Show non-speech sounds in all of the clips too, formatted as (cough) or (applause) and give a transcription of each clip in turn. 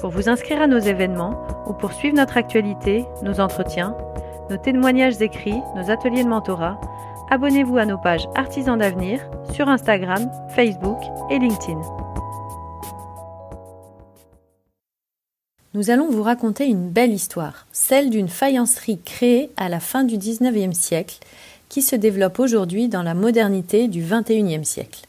Pour vous inscrire à nos événements ou pour suivre notre actualité, nos entretiens, nos témoignages écrits, nos ateliers de mentorat, abonnez-vous à nos pages Artisans d'avenir sur Instagram, Facebook et LinkedIn. Nous allons vous raconter une belle histoire, celle d'une faïencerie créée à la fin du 19e siècle qui se développe aujourd'hui dans la modernité du 21e siècle.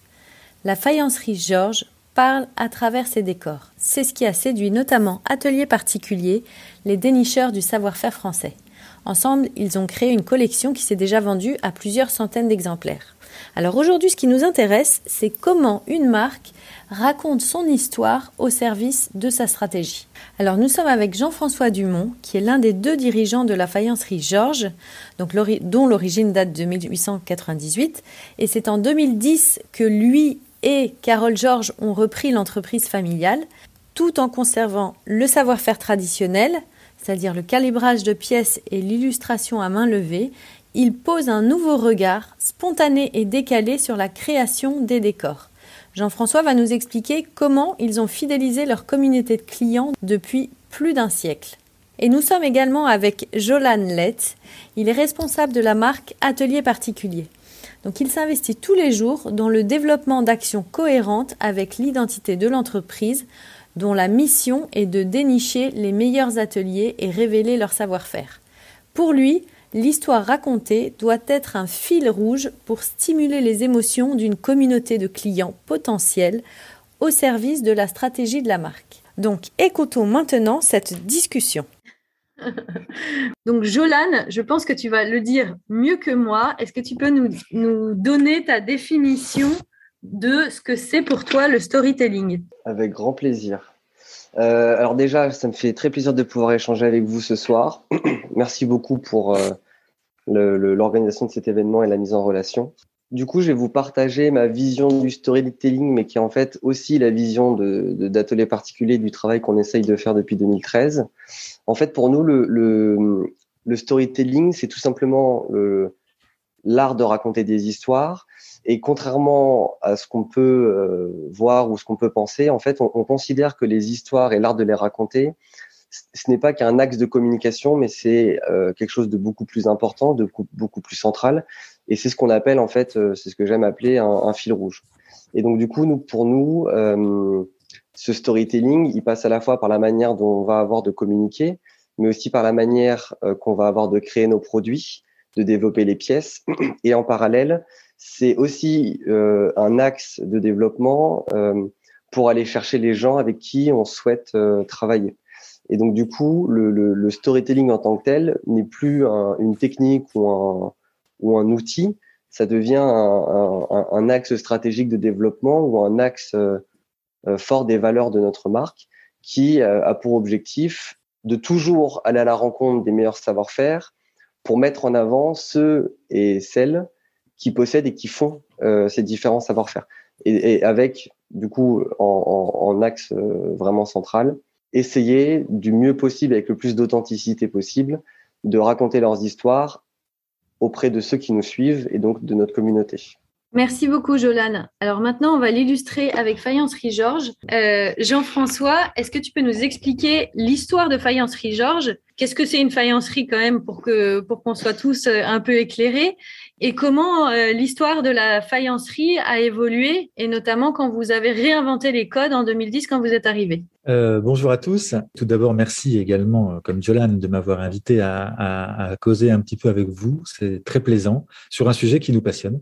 La faïencerie Georges parle à travers ses décors. C'est ce qui a séduit notamment Atelier Particulier, les dénicheurs du savoir-faire français. Ensemble, ils ont créé une collection qui s'est déjà vendue à plusieurs centaines d'exemplaires. Alors aujourd'hui, ce qui nous intéresse, c'est comment une marque raconte son histoire au service de sa stratégie. Alors nous sommes avec Jean-François Dumont, qui est l'un des deux dirigeants de la faïencerie Georges, dont l'origine date de 1898, et c'est en 2010 que lui et Carole Georges ont repris l'entreprise familiale, tout en conservant le savoir-faire traditionnel, c'est-à-dire le calibrage de pièces et l'illustration à main levée, ils posent un nouveau regard, spontané et décalé, sur la création des décors. Jean-François va nous expliquer comment ils ont fidélisé leur communauté de clients depuis plus d'un siècle. Et nous sommes également avec Jolan Lett. Il est responsable de la marque Atelier Particulier. Donc il s'investit tous les jours dans le développement d'actions cohérentes avec l'identité de l'entreprise, dont la mission est de dénicher les meilleurs ateliers et révéler leur savoir-faire. Pour lui, l'histoire racontée doit être un fil rouge pour stimuler les émotions d'une communauté de clients potentiels au service de la stratégie de la marque. Donc écoutons maintenant cette discussion. (laughs) Donc, Jolan, je pense que tu vas le dire mieux que moi. Est-ce que tu peux nous, nous, donner ta définition de ce que c'est pour toi le storytelling? Avec grand plaisir. Euh, alors déjà, ça me fait très plaisir de pouvoir échanger avec vous ce soir. (clears throat) Merci beaucoup pour euh, l'organisation de cet événement et la mise en relation. Du coup, je vais vous partager ma vision du storytelling, mais qui est en fait aussi la vision d'atelier de, particulier du travail qu'on essaye de faire depuis 2013. En fait, pour nous, le, le, le storytelling, c'est tout simplement l'art de raconter des histoires. Et contrairement à ce qu'on peut euh, voir ou ce qu'on peut penser, en fait, on, on, considère que les histoires et l'art de les raconter, ce n'est pas qu'un axe de communication, mais c'est euh, quelque chose de beaucoup plus important, de beaucoup, plus central. Et c'est ce qu'on appelle, en fait, euh, c'est ce que j'aime appeler un, un, fil rouge. Et donc, du coup, nous, pour nous, ce storytelling, il passe à la fois par la manière dont on va avoir de communiquer, mais aussi par la manière euh, qu'on va avoir de créer nos produits, de développer les pièces. (clears throat) Et en parallèle, c'est aussi euh, un axe de développement euh, pour aller chercher les gens avec qui on souhaite euh, travailler. Et donc du coup, le, le, le, storytelling en tant que tel n'est plus un, une technique ou un, ou un outil, ça devient un, un, un, axe stratégique de développement ou un axe euh, euh, fort des valeurs de notre marque qui euh, a pour objectif de toujours aller à la rencontre des meilleurs savoir-faire pour mettre en avant ceux et celles qui possèdent et qui font euh, ces différents savoir-faire. Et, et, avec, du coup, en, en, en axe euh, vraiment central, essayer du mieux possible, avec le plus d'authenticité possible, de raconter leurs histoires auprès de ceux qui nous suivent et donc de notre communauté. Merci beaucoup, Jolan. Alors maintenant, on va l'illustrer avec Faïencerie Georges. Euh, Jean-François, est-ce que tu peux nous expliquer l'histoire de Faïencerie Georges Qu'est-ce que c'est une faïencerie quand même pour pour qu'on soit tous euh, un peu éclairés? Et comment euh, l'histoire de la faïencerie a évolué et notamment quand vous avez réinventé les codes en 2010 quand vous êtes arrivé? Euh, bonjour à tous. Tout d'abord, merci également, euh, comme Jolan, de m'avoir invité à, à, à, causer un petit peu avec vous. C'est très plaisant sur un sujet qui nous passionne.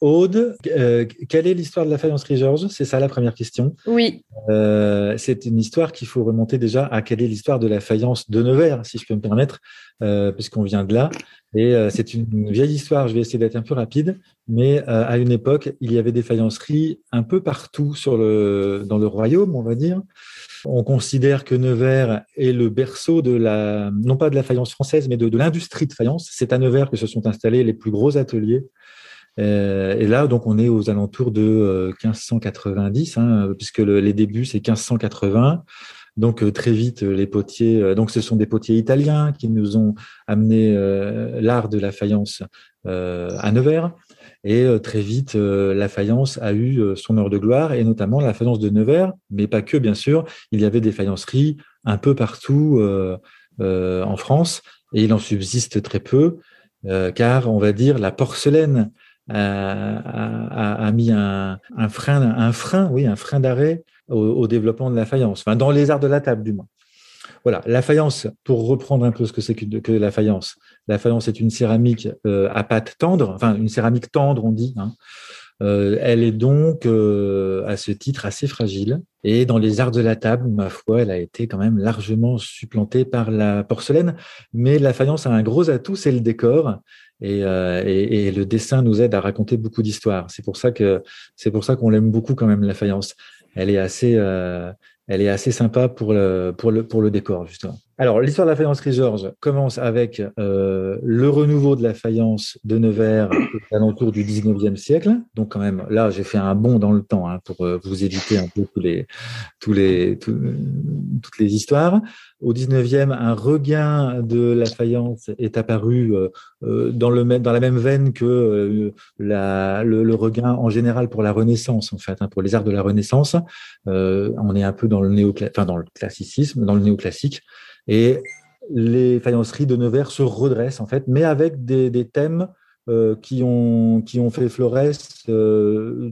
Aude, euh, quelle est l'histoire de la faïencerie Georges? C'est ça la première question. Oui. Euh, c'est une histoire qu'il faut remonter déjà à quelle est l'histoire de la faïence de Nevers, si je peux me permettre, puisqu'on vient de là. Et euh, c'est une vieille histoire, je vais essayer d'être un peu rapide, mais euh, à une époque, il y avait des faïenceries un peu partout sur le, dans le royaume, on va dire. On considère que Nevers est le berceau de la, non pas de la faïence française, mais de, de l'industrie de faïence. C'est à Nevers que se sont installés les plus gros ateliers. Euh, et là, donc, on est aux alentours de 1590, hein, puisque le, les débuts, c'est 1580. Donc euh, très vite, euh, les potiers, euh, donc ce sont des potiers italiens qui nous ont amené l'art de la faïence à Nevers. Et très vite, la faïence a eu son heure de gloire, et notamment la faïence de Nevers, mais pas que, bien sûr. Il y avait des faïenceries un peu partout en France, et il en subsiste très peu, car on va dire la porcelaine a, a, mis un, un, frein, un frein, oui, un frein d'arrêt au, développement de la faïence, enfin dans les arts de la table du moins. Voilà, la faïence, pour reprendre un peu ce que c'est que, la faïence, la faïence est une céramique euh, à pâte tendre, enfin une céramique tendre, on dit. Hein. Euh, elle est donc euh, à ce titre assez fragile. Et dans les arts de la table, ma foi, elle a été quand même largement supplantée par la porcelaine. Mais la faïence a un gros atout, c'est le décor. Et, et, et, le dessin nous aide à raconter beaucoup d'histoires. C'est pour ça que c'est pour ça qu'on l'aime beaucoup quand même la faïence elle est assez, euh, elle est assez sympa pour le, pour le, pour le décor, justement. Alors, l'histoire de la faïencerie Georges commence avec euh, le renouveau de la faïence de Nevers à l'entour du 19e siècle. Donc, quand même, là, j'ai fait un bond dans le temps hein, pour euh, vous éviter un peu tous les, toutes les histoires. Au 19e, un regain de la faïence est apparu euh, dans, le, dans la même veine que le, regain en général pour la Renaissance, en fait, hein, pour les arts de la Renaissance. on est un peu dans le, néo, enfin, dans le classicisme, dans le néoclassique. Et les faïenceries de Nevers se redressent en fait, mais avec des, thèmes euh, qui, ont, qui ont fait florès euh,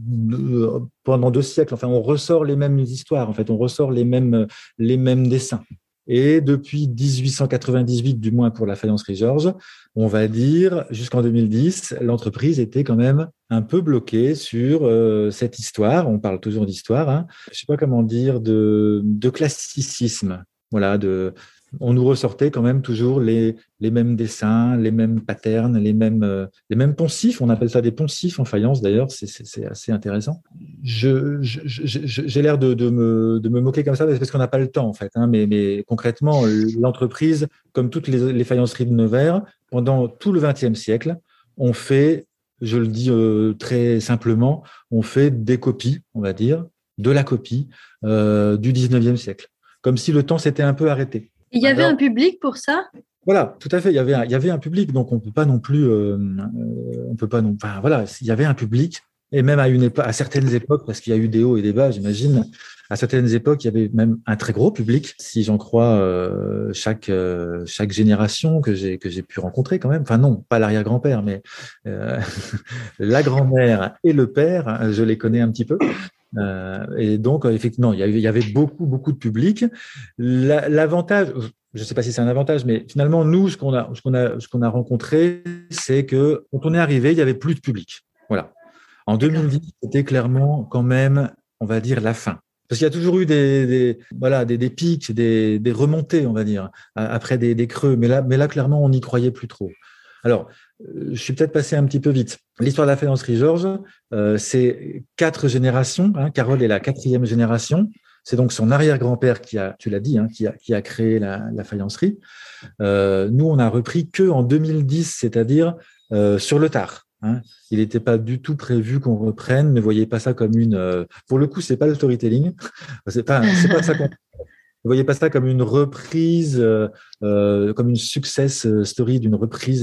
pendant deux siècles. Enfin, on ressort les mêmes histoires, en fait, on ressort les mêmes, les mêmes dessins. Et depuis 1898, du moins pour la faïencerie Georges, on va dire jusqu'en 2010, l'entreprise était quand même un peu bloquée sur euh, cette histoire. On parle toujours d'histoire. Hein. Je sais pas comment dire de, de classicisme. Voilà, de, on nous ressortait quand même toujours les, les mêmes dessins, les mêmes patterns, les mêmes, euh, les mêmes poncifs. On appelle ça des poncifs en faïence d'ailleurs, c'est assez intéressant. J'ai l'air de, de, me, de me moquer comme ça parce qu'on n'a pas le temps en fait. Hein, mais, mais concrètement, l'entreprise, comme toutes les, les, faïenceries de Nevers, pendant tout le XXe siècle, on fait, je le dis euh, très simplement, on fait des copies, on va dire, de la copie euh, du XIXe siècle, comme si le temps s'était un peu arrêté. Il y avait un public pour ça? Voilà, tout à fait. Il y avait un, il y avait un public, donc on peut pas non plus, euh, euh, on peut pas non. Enfin voilà, il y avait un public, et même à une époque, à certaines époques, parce qu'il y a eu des hauts et des bas, j'imagine. À certaines époques, il y avait même un très gros public, si j'en crois euh, chaque chaque génération que j'ai que j'ai pu rencontrer quand même. Enfin non, pas l'arrière-grand-père, mais (laughs) la grand-mère et le père, je les connais un petit peu. Euh, et donc, euh, effectivement, il y, avait, beaucoup, beaucoup de public. L'avantage, je ne sais pas si c'est un avantage, mais finalement, nous, ce qu'on a, ce qu'on a, ce qu'on a rencontré, c'est que quand on est arrivé, il y avait plus de public. Voilà. En 2010, c'était clairement quand même, on va dire, la fin. Parce qu'il y a toujours eu des, des voilà, des, des pics, des, des, remontées, on va dire, après des, des creux. Mais là, mais là, clairement, on n'y croyait plus trop. Alors, euh, je suis peut-être passé un petit peu vite. L'histoire de la faïencerie Georges, euh, c'est quatre générations. Hein. Carole est la quatrième génération. C'est donc son arrière-grand-père qui a, tu l'as dit, hein, qui, a, créé la, faïencerie. Euh, nous, on a repris que en 2010, c'est-à-dire sur le tard. Hein. Il n'était pas du tout prévu qu'on reprenne. Ne voyez pas ça comme une. Pour le coup, c'est pas le storytelling. c'est pas, pas ça qu'on ne voyez pas ça comme une reprise, euh, euh, comme une success story d'une reprise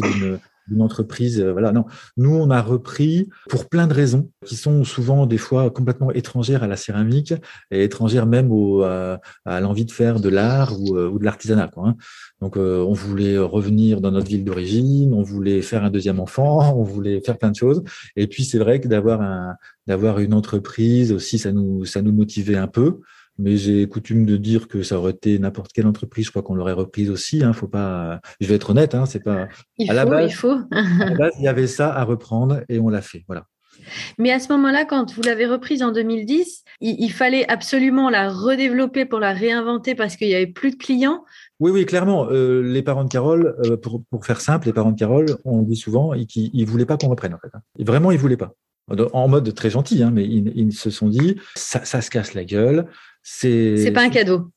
d'une entreprise. Euh, voilà, non. Nous, on a repris pour plein de raisons qui sont souvent des fois complètement étrangères à la céramique et étrangères même au, à, l'envie de faire de l'art ou, euh, ou de l'artisanat. Hein. Donc, euh, on voulait revenir dans notre ville d'origine, on voulait faire un deuxième enfant, (laughs) on voulait faire plein de choses. Et puis, c'est vrai que d'avoir un, d'avoir une entreprise aussi, ça nous, ça nous motivait un peu mais j'ai coutume de dire que ça aurait été n'importe quelle entreprise, je crois qu'on l'aurait reprise aussi. Hein, faut pas, je vais être honnête, hein, c'est pas. Il à faut, la base, il faut. à la base, il y avait ça à reprendre et on l'a fait, voilà. Mais à ce moment-là, quand vous l'avez reprise en 2010, il, fallait absolument la redévelopper pour la réinventer parce qu'il n'y avait plus de clients. Oui, oui, clairement. Euh, les parents de Carole, euh, pour, pour, faire simple, les parents de Carole, on dit souvent, ils ne voulaient pas qu'on reprenne. En fait, hein. Vraiment, ils ne voulaient pas en mode très gentil, hein, mais ils, ils, se sont dit ça, ça, se casse la gueule, c'est pas un cadeau.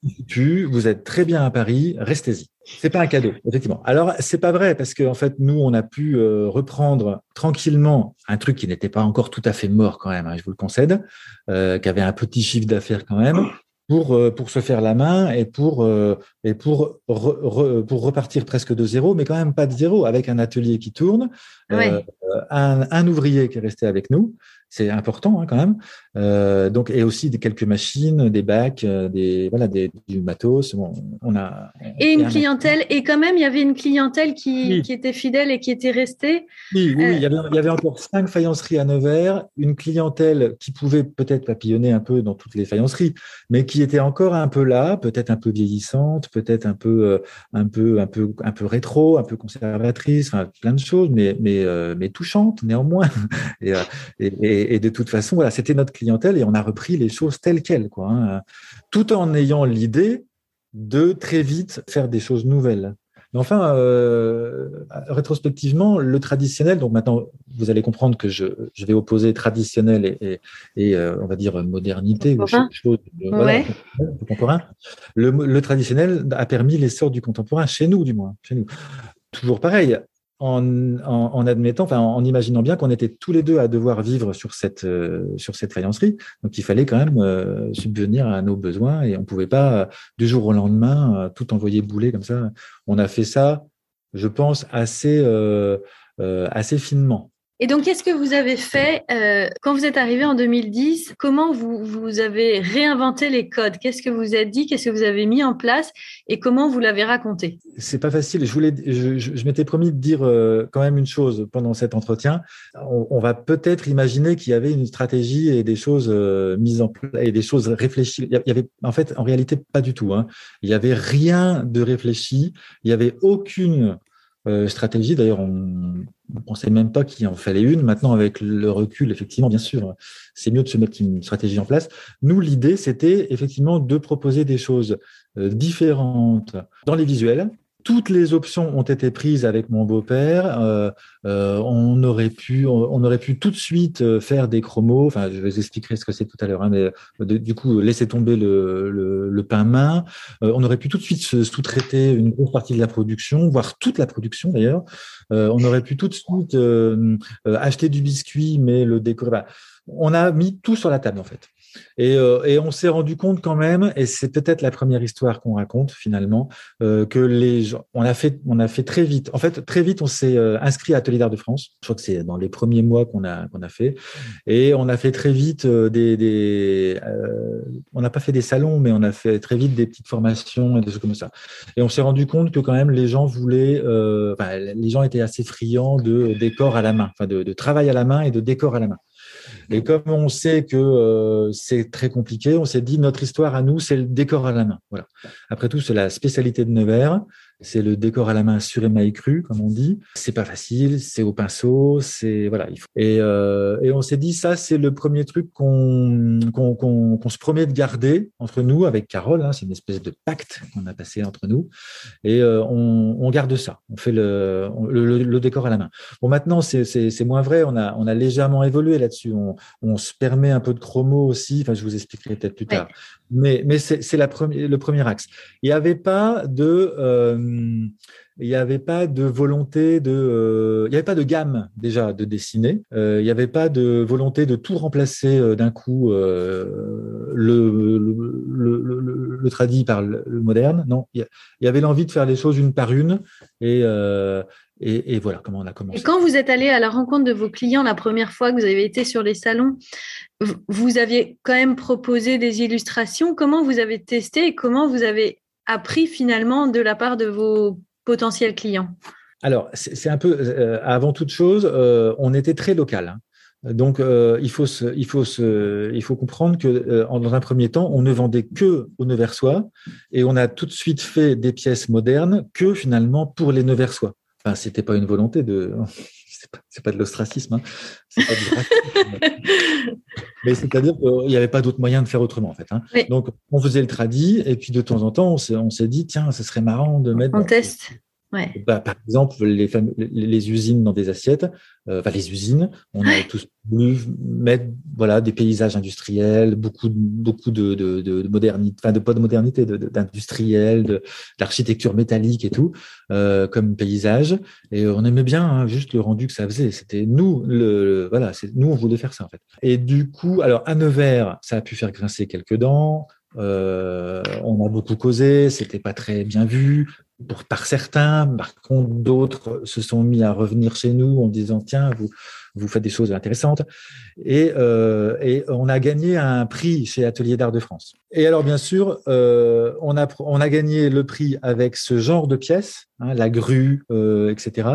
vous êtes très bien à Paris, restez-y. C'est pas un cadeau, effectivement. Alors c'est pas vrai parce qu'en en fait nous on a pu euh, reprendre tranquillement un truc qui n'était pas encore tout à fait mort quand même, hein, je vous le concède, euh, qui avait un petit chiffre d'affaires quand même, pour euh, pour se faire la main et pour euh, et pour pour repartir presque de zéro, mais quand même pas de zéro, avec un atelier qui tourne, un, un, ouvrier qui est resté avec nous c'est important hein, quand même. Euh, donc et aussi des quelques machines, des bacs, euh, des voilà, des, du matos. on a et une clientèle. Et quand même, il y avait une clientèle qui, qui était fidèle et qui était restée. Oui, oui, il, y avait, il y avait encore cinq faïenceries à Nevers, une clientèle qui pouvait peut-être papillonner un peu dans toutes les faïenceries, mais qui était encore un peu là, peut-être un peu vieillissante, peut-être un peu euh, un peu un peu un peu rétro, un peu conservatrice, enfin, plein de choses, mais mais mais touchante néanmoins. (laughs) et, et et, de toute façon, voilà, c'était notre clientèle et on a repris les choses telles quelles, quoi, hein, tout en ayant l'idée de très vite faire des choses nouvelles. Mais enfin, euh, rétrospectivement, le traditionnel, donc maintenant vous allez comprendre que je, vais opposer traditionnel et, euh, on va dire modernité ou chose contemporain. Le, le, traditionnel a permis l'essor du contemporain chez nous, du moins, chez nous. Toujours pareil, en, admettant, en imaginant bien qu'on était tous les deux à devoir vivre sur cette euh, sur cette faïencerie. Donc, il fallait quand même euh, subvenir à nos besoins et on pouvait pas euh, du jour au lendemain tout envoyer bouler comme ça. On a fait ça, je pense, assez assez finement. Et donc, qu'est-ce que vous avez fait euh, quand vous êtes arrivé en 2010 Comment vous, vous avez réinventé les codes? Qu'est-ce que vous êtes dit? Qu'est-ce que vous avez mis en place? Et comment vous l'avez raconté? C'est pas facile. Je voulais, je, je, m'étais promis de dire euh, quand même une chose pendant cet entretien. On, on va peut-être imaginer qu'il y avait une stratégie et des choses euh, mises en place et des choses réfléchies. Il y avait, en fait, en réalité, pas du tout. Hein. Il y avait rien de réfléchi. Il y avait aucune euh, stratégie. D'ailleurs, on ne pensait même pas qu'il en fallait une. Maintenant, avec le recul, effectivement, bien sûr, c'est mieux de se mettre une stratégie en place. Nous, l'idée, c'était effectivement de proposer des choses euh, différentes dans les visuels, toutes les options ont été prises avec mon beau-père. Euh, euh, on aurait pu, on, aurait pu tout de suite euh, faire des chromos. Enfin, je vous expliquerai ce que c'est tout à l'heure. Hein, mais du coup, laisser tomber le, le, pain main. on aurait pu tout de suite sous-traiter une grosse partie de la production, voire toute la production d'ailleurs. on aurait pu tout de suite acheter du biscuit, mais le décorer. on a mis tout sur la table en fait. Et, euh, et on s'est rendu compte quand même, et c'est peut-être la première histoire qu'on raconte finalement, euh, que les gens, on a fait, on a fait très vite. En fait, très vite, on s'est euh, inscrit à Atelier d'art de France. Je crois que c'est dans les premiers mois qu'on a qu'on a fait, et on a fait très vite des, on n'a pas fait des salons, mais on a fait très vite des petites formations et des choses comme ça. Et on s'est rendu compte que quand même les gens voulaient, les gens étaient assez friands de décor à la main, enfin de, de travail à la main et de décor à la main. Et comme on sait que euh, c'est très compliqué, on s'est dit notre histoire à nous, c'est le décor à la main. Voilà. Après tout, c'est la spécialité de Nevers. C'est le décor à la main sur émail cru, comme on dit. C'est pas facile, c'est au pinceau, c'est voilà. Il faut... et, euh, et on s'est dit ça, c'est le premier truc qu'on qu'on se promet de garder entre nous avec Carole. Hein, c'est une espèce de pacte qu'on a passé entre nous, et euh, on, on, garde ça. On fait le, le, le, décor à la main. Bon, maintenant c'est moins vrai. On a on a légèrement évolué là-dessus. On, on se permet un peu de chromo aussi. Enfin, je vous expliquerai peut-être plus tard. Mais mais c'est la première le premier axe. Il n'y avait pas de euh, il n'y avait pas de volonté de, euh, il n'y avait pas de gamme déjà de dessiner. Euh, il n'y avait pas de volonté de tout remplacer euh, d'un coup le, le, le, le, tradit par le, moderne. Non, il y avait l'envie de faire les choses une par une et, et, voilà comment on a commencé. Et quand vous êtes allé à la rencontre de vos clients la première fois que vous avez été sur les salons, vous aviez quand même proposé des illustrations. Comment vous avez testé et comment vous avez appris finalement de la part de vos potentiels clients Alors, c'est un peu, euh, avant toute chose, euh, on était très local. Hein. Donc, euh, il, faut il, faut se, il faut comprendre que dans un premier temps, on ne vendait que aux Neversois et on a tout de suite fait des pièces modernes que finalement pour les Neversois. Enfin, c'était pas une volonté de, c'est pas, pas de l'ostracisme, hein. (laughs) mais c'est-à-dire qu'il n'y avait pas d'autre moyen de faire autrement en fait. Hein. Donc, on faisait le tradit et puis de temps en temps, on s'est dit tiens, ce serait marrant de mettre. On teste. Bah, par exemple, les, les, usines dans des assiettes, euh, enfin les usines, on a tous voulu mettre voilà des paysages industriels, beaucoup beaucoup de de, de, modernité, enfin de pas de modernité, d'industriel, de, d'architecture métallique et tout euh, comme paysage. Et on aimait bien hein, juste le rendu que ça faisait. C'était nous le, voilà, c'est nous on voulait faire ça en fait. Et du coup, alors à Nevers, ça a pu faire grincer quelques dents. Euh, on a beaucoup causé, c'était pas très bien vu par certains. Par contre, d'autres se sont mis à revenir chez nous en disant tiens, vous vous faites des choses intéressantes. Et, euh, on a gagné un prix chez Atelier d'Art de France. Et alors, bien sûr, euh, on, a, on a gagné le prix avec ce genre de pièces, hein, la grue, etc.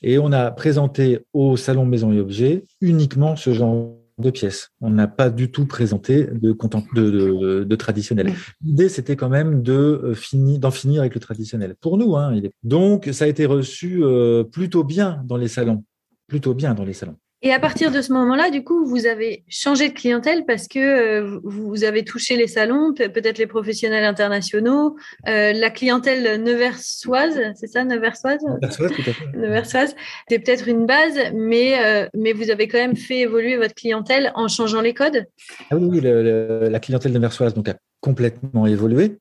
Et on a présenté au Salon Maison et Objets uniquement ce genre de pièces. On n'a pas du tout présenté de, traditionnel. L'idée, c'était quand même euh, d'en finir avec le traditionnel. Pour nous, hein, donc ça a été reçu euh, plutôt bien dans les salons, plutôt bien dans les salons. Et à partir de ce moment-là, du coup, vous avez changé de clientèle parce que euh, vous avez touché les salons, peut-être les professionnels internationaux, euh, la clientèle neversoise, c'est ça, neversoise Neversoise, tout à fait. Neversoise, c'est peut-être une base, mais, euh, mais vous avez quand même fait évoluer votre clientèle en changeant les codes? Ah oui, la clientèle neversoise donc, a complètement évolué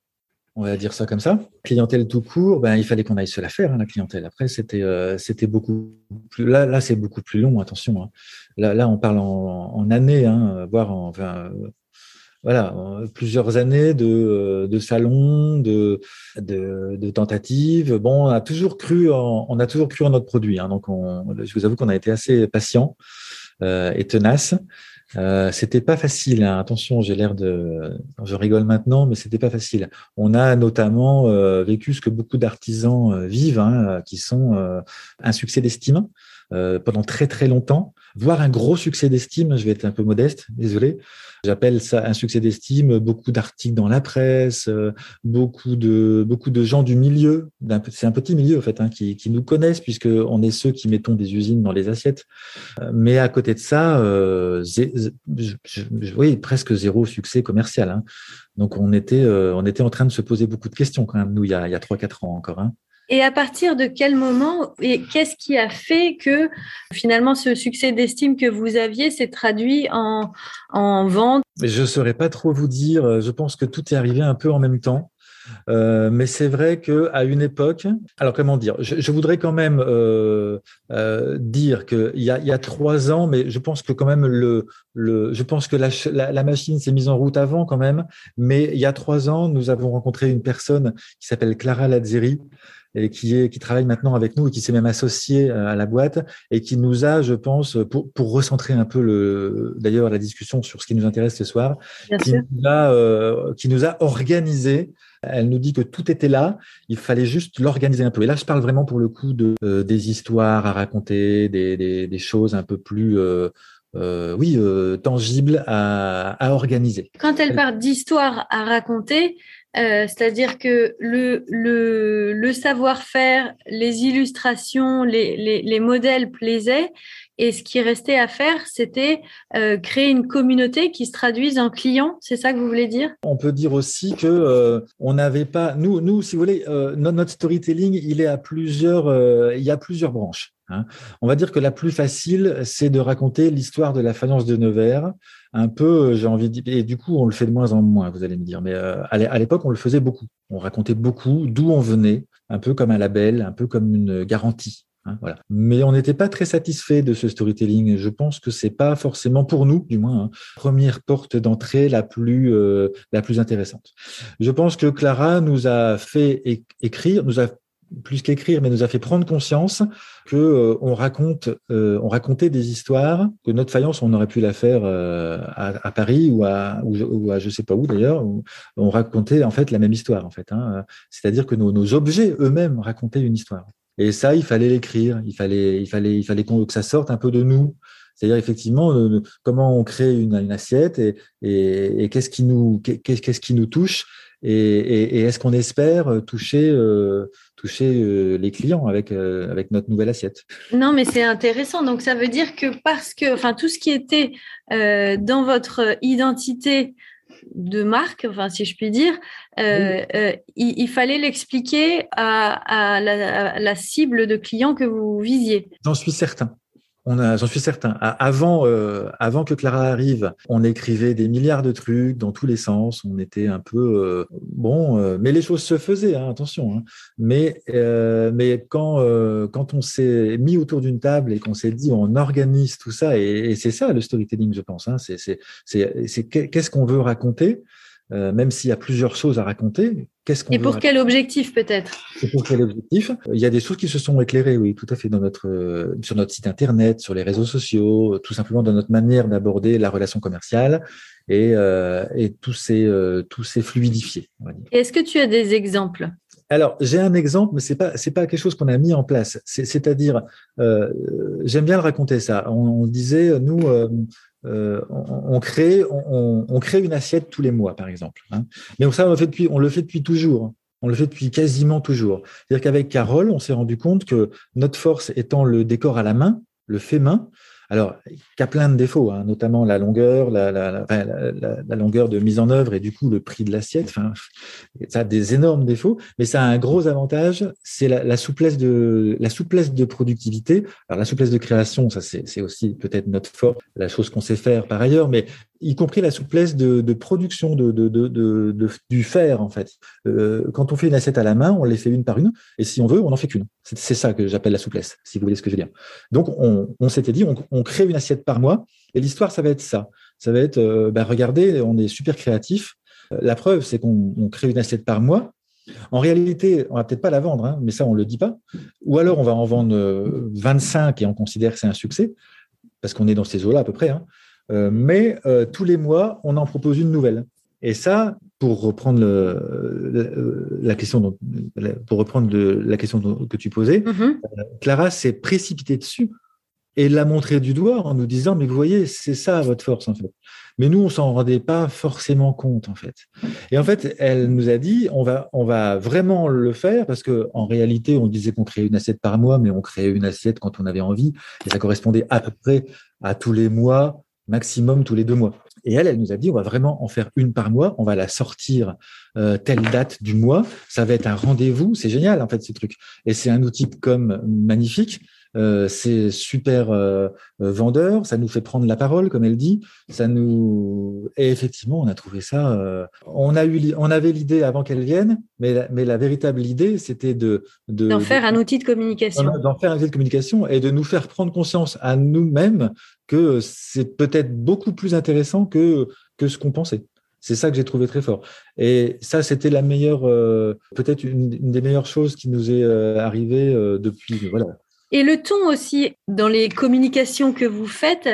on va dire ça comme ça. Clientèle tout court, ben il fallait qu'on aille se la faire hein, la clientèle. Après c'était euh, c'était beaucoup plus là là c'est beaucoup plus long. Attention, hein. là là on parle en, années, hein, voire en, euh, voilà plusieurs années de, euh, de salons, de, de, tentatives. Bon, on a toujours cru en, on a toujours cru en notre produit. Donc on, je vous avoue qu'on a été assez patient et tenace. Euh, c'était pas facile. Hein. Attention, j'ai l'air de, je rigole maintenant, mais c'était pas facile. On a notamment euh, vécu ce que beaucoup d'artisans euh, vivent, hein, qui sont un succès d'estime pendant très très longtemps, voire un gros succès d'estime. Je vais être un peu modeste, désolé. J'appelle ça un succès d'estime. Beaucoup d'articles dans la presse, euh, beaucoup de beaucoup de gens du milieu. C'est un petit milieu en fait hein, qui, qui nous connaissent puisque on est ceux qui mettons des usines dans les assiettes. Euh, mais à côté de ça, euh, oui, presque zéro succès commercial. Hein. Donc on était on était en train de se poser beaucoup de questions quand même nous il y a trois quatre ans encore. Hein. Et à partir de quel moment et qu'est-ce qui a fait que finalement ce succès d'estime que vous aviez s'est traduit en, en vente? Je ne saurais pas trop vous dire. Je pense que tout est arrivé un peu en même temps. Euh, mais c'est vrai que à une époque, alors comment dire, je, voudrais quand même euh, euh, dire qu'il y a, il y a trois ans, mais je pense que quand même le, le je pense que la, la, la machine s'est mise en route avant quand même. Mais il y a trois ans, nous avons rencontré une personne qui s'appelle Clara Lazzeri, et qui, est, qui travaille maintenant avec nous et qui s'est même associé euh, à la boîte et qui nous a, je pense, pour, pour recentrer un peu le, d'ailleurs la discussion sur ce qui nous intéresse ce soir, qui nous, a, euh, qui nous a organisé. Elle nous dit que tout était là, il fallait juste l'organiser un peu. Et là, je parle vraiment pour le coup de euh, des histoires à raconter, des, des, des choses un peu plus euh, euh, oui, euh, tangibles à, à, organiser. Quand elle parle d'histoire à raconter, euh, c'est-à-dire que le, savoir-faire, les illustrations, les, les, les, modèles plaisaient. Et ce qui restait à faire, c'était euh, créer une communauté qui se traduise en clients. C'est ça que vous voulez dire? On peut dire aussi que euh, on n'avait pas, nous, nous, si vous voulez, notre storytelling, il est à plusieurs, il y a plusieurs branches. Hein. On va dire que la plus facile, c'est de raconter l'histoire de la faïence de Nevers un peu, euh, j'ai envie de dire, et du coup, on le fait de moins en moins, vous allez me dire, mais euh, à l'époque, on le faisait beaucoup. On racontait beaucoup d'où on venait, un peu comme un label, un peu comme une garantie. Hein, voilà. Mais on n'était pas très satisfait de ce storytelling. Je pense que c'est pas forcément pour nous, du moins, hein, première porte d'entrée la plus euh, la plus intéressante. Je pense que Clara nous a fait écrire, nous a plus qu'écrire, mais nous a fait prendre conscience que euh, on raconte, euh, on racontait des histoires que notre faïence, on aurait pu la faire euh, à, Paris ou à, ou, à je sais pas où d'ailleurs. On racontait en fait la même histoire en fait. Hein. C'est-à-dire que nos, nos objets eux-mêmes racontaient une histoire. Et ça, il fallait l'écrire. Il fallait, il fallait, il fallait que ça sorte un peu de nous. C'est-à-dire effectivement comment on crée une, une assiette et, et, et qu'est-ce qui nous qu'est-ce qui nous touche et, est-ce qu'on espère euh, toucher, euh, toucher euh, les clients avec, avec notre nouvelle assiette? Non, mais c'est intéressant. Donc, ça veut dire que parce que, enfin, tout ce qui était dans votre identité de marque, enfin, si je puis dire, il, fallait l'expliquer à, la, cible de clients que vous visiez. J'en suis certain j'en suis certain. Avant, euh, avant que Clara arrive, on écrivait des milliards de trucs dans tous les sens. On était un peu euh, bon, euh, mais les choses se faisaient. Hein, attention. Hein. Mais mais quand quand on s'est mis autour d'une table et qu'on s'est dit on organise tout ça et, c'est ça le storytelling, je pense. Hein, c'est c'est c'est qu'est-ce qu'on veut raconter? Euh, même s'il y a plusieurs choses à raconter. Qu'est-ce qu'on Et pour quel objectif peut-être? Et pour quel objectif? Il y a des choses qui se sont éclairées, oui, tout à fait, dans notre, euh, sur notre site internet, sur les réseaux sociaux, tout simplement dans notre manière d'aborder la relation commerciale et, euh, et tout s'est euh, tout s'est fluidifié. Est-ce que tu as des exemples? Alors, j'ai un exemple, mais c'est pas c'est pas quelque chose qu'on a mis en place. C'est-à-dire, euh, j'aime bien le raconter ça. On, on disait, nous, euh, euh, on, crée, on, crée une assiette tous les mois, par exemple. Hein. Mais ça, on le fait depuis, on le fait depuis toujours. On le fait depuis quasiment toujours. C'est-à-dire qu'avec Carole, on s'est rendu compte que notre force étant le décor à la main, le fait main, alors, qui a plein de défauts, hein, notamment la longueur, la, longueur de mise en œuvre et du coup le prix de l'assiette. Ça a des énormes défauts, mais ça a un gros avantage, c'est la, souplesse de la souplesse de productivité. Alors la souplesse de création, ça c'est aussi peut-être notre force, la chose qu'on sait faire par ailleurs, mais y compris la souplesse de, production de, du fer en fait. Euh, quand on fait une assiette à la main, on les fait une par une, et si on veut, on en fait qu'une. C'est ça que j'appelle la souplesse, si vous voulez ce que je veux dire. Donc on, s'était dit, on, crée une assiette par mois, et l'histoire ça va être ça. Ça va être, euh, ben regardez, on est super créatif. La preuve, c'est qu'on crée une assiette par mois. En réalité, on va peut-être pas la vendre, hein, mais ça on le dit pas. Ou alors on va en vendre 25 euh, et on considère que c'est un succès parce qu'on est dans ces eaux-là à peu près. Hein. Euh, mais euh, tous les mois, on en propose une nouvelle. Et ça, pour reprendre le, la question, dont, pour reprendre la question que tu posais, mm-hmm. euh, Clara s'est précipitée dessus et l'a montré du doigt en nous disant mais vous voyez c'est ça votre force en fait mais nous on s'en rendait pas forcément compte en fait et en fait elle nous a dit on va on va vraiment le faire parce que en réalité on disait qu'on créait une assiette par mois mais on créait une assiette quand on avait envie et ça correspondait à peu près à tous les mois maximum tous les deux mois. Et elle, elle nous a dit, on va vraiment en faire une par mois, on va la sortir euh, telle date du mois, ça va être un rendez-vous, c'est génial en fait ces trucs. Et c'est un outil comme magnifique euh, c'est super euh, euh, vendeur, ça nous fait prendre la parole, comme elle dit. Ça nous et effectivement, on a trouvé ça. on a eu, on avait l'idée avant qu'elle vienne, mais la, mais la véritable idée, c'était de d'en faire un outil de communication, d'en faire un outil de communication et de nous faire prendre conscience à nous-mêmes que c'est peut-être beaucoup plus intéressant que que ce qu'on pensait. C'est ça que j'ai trouvé très fort. Et ça, c'était la meilleure, peut-être une, des meilleures choses qui nous est arrivée depuis. Voilà. Et le ton aussi, dans les communications que vous faites,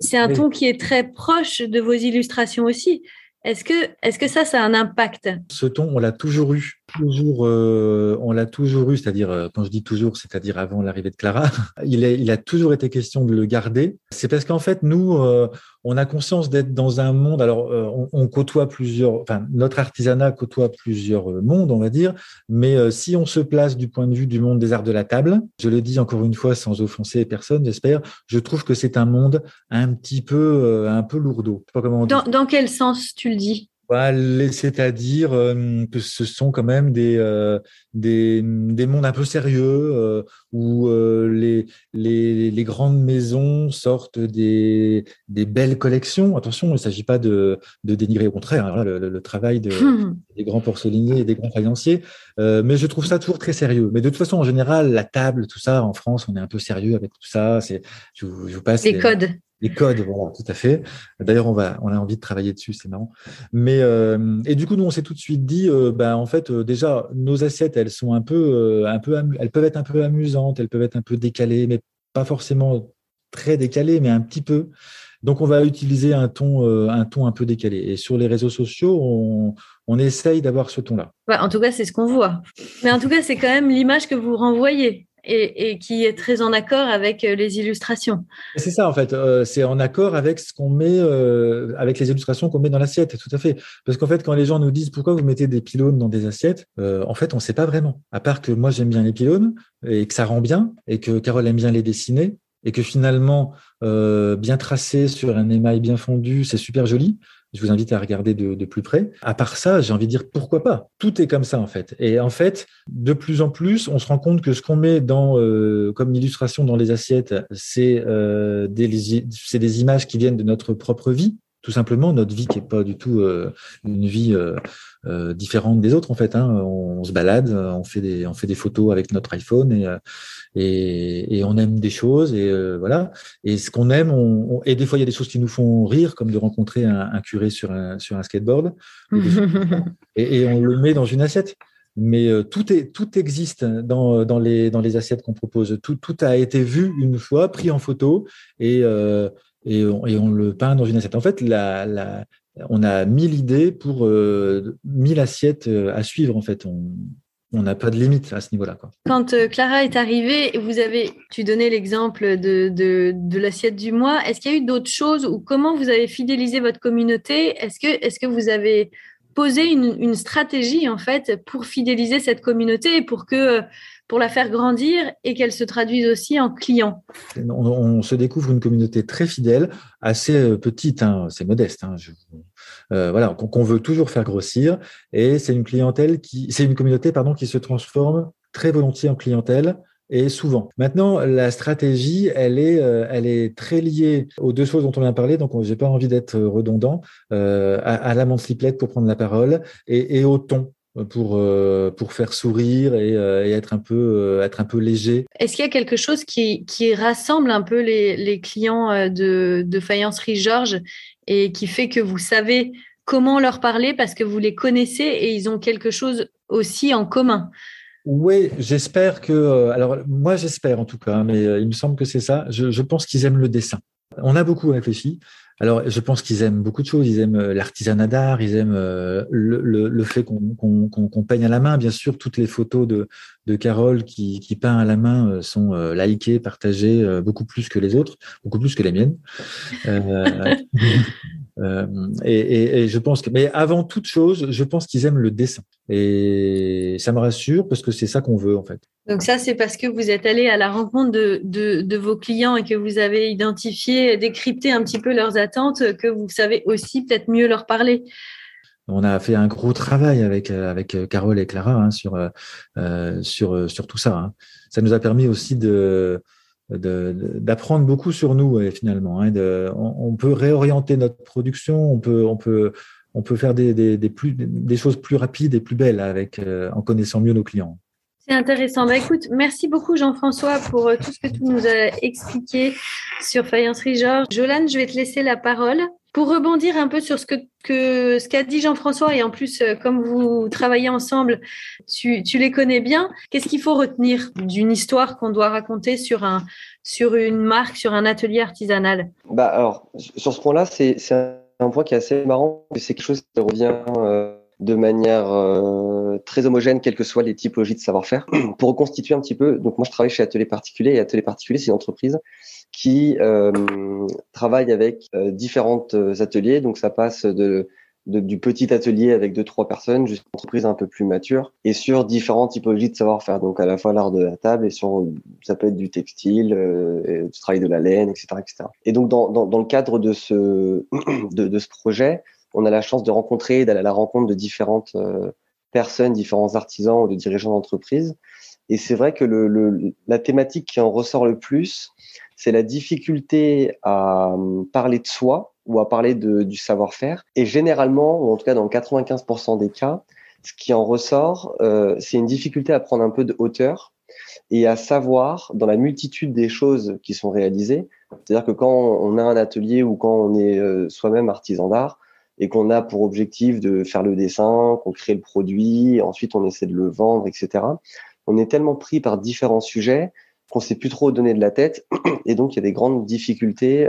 c'est un ton qui est très proche de vos illustrations aussi. Est-ce que, est-ce que ça, ça a un impact? Ce ton, on l'a toujours eu euh, on l'a toujours eu, c'est-à-dire euh, quand je dis toujours, c'est-à-dire avant l'arrivée de Clara, (laughs) il, a toujours été question de le garder. C'est parce qu'en fait, nous, euh, on a conscience d'être dans un monde. Alors, on, on, côtoie plusieurs, enfin, notre artisanat côtoie plusieurs mondes, on va dire. Mais si on se place du point de vue du monde des arts de la table, je le dis encore une fois sans offenser personne, j'espère, je trouve que c'est un monde un petit peu, un peu lourdeau. Pas comment dans, dans quel sens tu le dis? C'est-à-dire euh, que ce sont quand même des, euh, des, des, mondes un peu sérieux euh, où les, les, les, grandes maisons sortent des, des belles collections. Attention, il ne s'agit pas de, de dénigrer, au contraire, hein, le, le, travail de, (laughs) des grands porcelainiers et des grands faïenciers. mais je trouve ça toujours très sérieux. Mais de toute façon, en général, la table, tout ça, en France, on est un peu sérieux avec tout ça. C'est, je, je vous passe les, codes Les codes, voilà, tout à fait. D'ailleurs, on va, on a envie de travailler dessus, c'est marrant. Mais euh, et du coup, nous, on s'est tout de suite dit, euh, ben, en fait, euh, déjà, nos assiettes, elles sont un peu, un peu, elles peuvent être un peu amusantes, elles peuvent être un peu décalées, mais pas forcément très décalées, mais un petit peu. Donc, on va utiliser un ton, un ton un peu décalé. Et sur les réseaux sociaux, on, on essaye d'avoir ce ton-là. en tout cas, c'est ce qu'on voit. Mais en tout cas, c'est quand même l'image que vous renvoyez et, qui est très en accord avec euh, les illustrations. C'est ça en fait, euh, c'est en accord avec ce qu'on met, euh, avec les illustrations qu'on met dans l'assiette, tout à fait. Parce qu'en fait, quand les gens nous disent pourquoi vous mettez des pylônes dans des assiettes, en fait, on ne sait pas vraiment. À part que moi j'aime bien les pylônes et que ça rend bien et que Carole aime bien les dessiner et que finalement, bien tracé sur un émail bien fondu, c'est super joli. Je vous invite à regarder de, plus près. À part ça, j'ai envie de dire pourquoi pas? Tout est comme ça en fait. Et en fait, de plus en plus, on se rend compte que ce qu'on met dans euh, comme illustration dans les assiettes, c'est euh, des, c'est des images qui viennent de notre propre vie tout simplement notre vie qui est pas du tout euh, une vie euh, différente des autres en fait. Hein. On, se balade, on fait des on fait des photos avec notre iPhone et et, et on aime des choses et voilà. Et ce qu'on aime, on, et des fois il y a des choses qui nous font rire comme de rencontrer un, un curé sur un sur un skateboard et, (laughs) et, on le met dans une assiette. Mais tout est tout existe dans dans les dans les assiettes qu'on propose. Tout tout a été vu une fois, pris en photo et et on, et on, le peint dans une assiette. En fait, la, la, on a mille idées pour euh, mille assiettes euh, à suivre. En fait, on n'a pas de limite à ce niveau-là. Quand euh, Clara est arrivée, vous avez, tu donnais l'exemple de, l'assiette du mois. Est-ce qu'il y a eu d'autres choses ou comment vous avez fidélisé votre communauté? Est-ce que, vous avez posé une, stratégie en fait pour fidéliser cette communauté pour que pour la faire grandir et qu'elle se traduise aussi en clients on, se découvre une communauté très fidèle, assez euh, petite, hein, c'est modeste. Hein, euh, voilà, qu'on veut toujours faire grossir, et c'est une clientèle qui, c'est une communauté pardon qui se transforme très volontiers en clientèle et souvent. Maintenant, la stratégie, elle est, euh, elle est très liée aux deux choses dont on vient de parler. Donc, j'ai pas envie d'être redondant euh, à, à la pour prendre la parole et au ton pour euh, pour faire sourire et, euh, et, être un peu euh, être un peu léger. Est-ce qu'il y a quelque chose qui, qui rassemble un peu les, les clients de, de faïencerie Georges et qui fait que vous savez comment leur parler parce que vous les connaissez et ils ont quelque chose aussi en commun? Oui, j'espère que. Alors, moi, j'espère en tout cas, mais il me semble que c'est ça. Je, je pense qu'ils aiment le dessin. On a beaucoup réfléchi. Alors, je pense qu'ils aiment beaucoup de choses. Ils aiment euh, l'artisanat d'art, ils aiment euh, le, le, fait qu'on peigne à la main. Bien sûr, toutes les photos de, de Carole qui, peint à la main euh, sont likées, partagées beaucoup plus que les autres, beaucoup plus que les miennes. (laughs) Euh, et, et, je pense que, mais avant toute chose, je pense qu'ils aiment le dessin. Et ça me rassure parce que c'est ça qu'on veut en fait. Donc ça, c'est parce que vous êtes allé à la rencontre de, de, de, vos clients et que vous avez identifié, décrypté un petit peu leurs attentes, que vous savez aussi peut-être mieux leur parler. On a fait un gros travail avec avec Carole et Clara hein, sur euh, sur sur tout ça. Hein. Ça nous a permis aussi de d'apprendre beaucoup sur nous finalement. Hein, de, on, peut réorienter notre production, on peut, on peut, on peut faire des, des, des, plus, des choses plus rapides et plus belles avec, euh, en connaissant mieux nos clients. C'est intéressant. Bah, écoute, merci beaucoup Jean-François pour euh, tout ce que tu nous as expliqué sur Faïencerie Georges. Jolane, je vais te laisser la parole. Pour rebondir un peu sur ce que, ce qu'a dit Jean-François, et en plus, euh, comme vous travaillez ensemble, tu, tu les connais bien, qu'est-ce qu'il faut retenir d'une histoire qu'on doit raconter sur, un, sur une marque, sur un atelier artisanal? Bah alors, Sur ce point-là, c'est un point qui est assez marrant, c'est quelque chose qui revient euh, de manière euh, très homogène, quelles que soient les typologies de savoir-faire. (clears throat) Pour reconstituer un petit peu, donc moi je travaille chez Atelier Particulier, et Atelier Particulier, c'est une entreprise qui euh, travaille avec euh, différentes euh, ateliers. Donc ça passe de, du petit atelier avec deux trois personnes jusqu'à une entreprise un peu plus mature et sur différentes typologies de savoir-faire. Donc à la fois l'art de la table et sur ça peut être du textile, euh, du travail de la laine, etc., etc. Et donc dans, dans, dans le cadre de ce (clears throat) de, de, ce projet, on a la chance de rencontrer d'aller à la rencontre de différentes personnes, différents artisans ou de dirigeants d'entreprise. Et c'est vrai que le, le, la thématique qui en ressort le plus, c'est la difficulté à hum, parler de soi ou à parler de, du savoir-faire. Et généralement, ou en tout cas dans 95% des cas, ce qui en ressort, euh, c'est une difficulté à prendre un peu de hauteur et à savoir, dans la multitude des choses qui sont réalisées, C'est-à-dire que quand on a un atelier ou quand on est soi-même artisan d'art et qu'on a pour objectif de faire le dessin, qu'on crée le produit, ensuite on essaie de le vendre, etc. On est tellement pris par différents sujets qu'on sait plus trop donner de la tête (clears throat) et donc il y a des grandes difficultés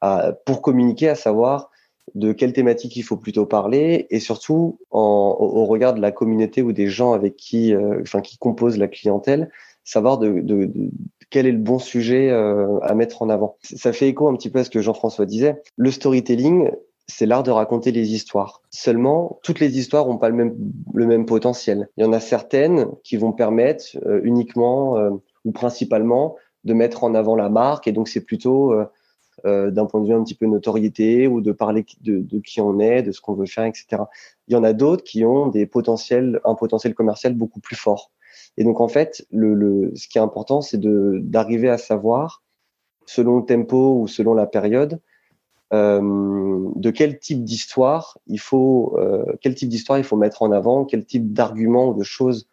à, pour communiquer, à savoir de quelle thématique il faut plutôt parler et surtout en, au, regard de la communauté ou des gens avec qui, euh, enfin, qui composent la clientèle, savoir de, de, de quel est le bon sujet euh, à mettre en avant. Ça fait écho un petit peu à ce que Jean-François disait. Le storytelling, c'est l'art de raconter les histoires. Seulement, toutes les histoires n'ont pas le même, le même potentiel. Il y en a certaines qui vont permettre euh, uniquement ou principalement de mettre en avant la marque et donc c'est plutôt euh, d'un point de vue un petit peu notoriété ou de parler de, qui on est, de ce qu'on veut faire, etc. Il y en a d'autres qui ont des potentiels, un potentiel commercial beaucoup plus fort. Et donc en fait, le, ce qui est important, c'est d'arriver à savoir, selon le tempo ou selon la période, euh, de quel type d'histoire il faut, euh, quel type d'histoire il faut mettre en avant, quel type d'arguments ou de choses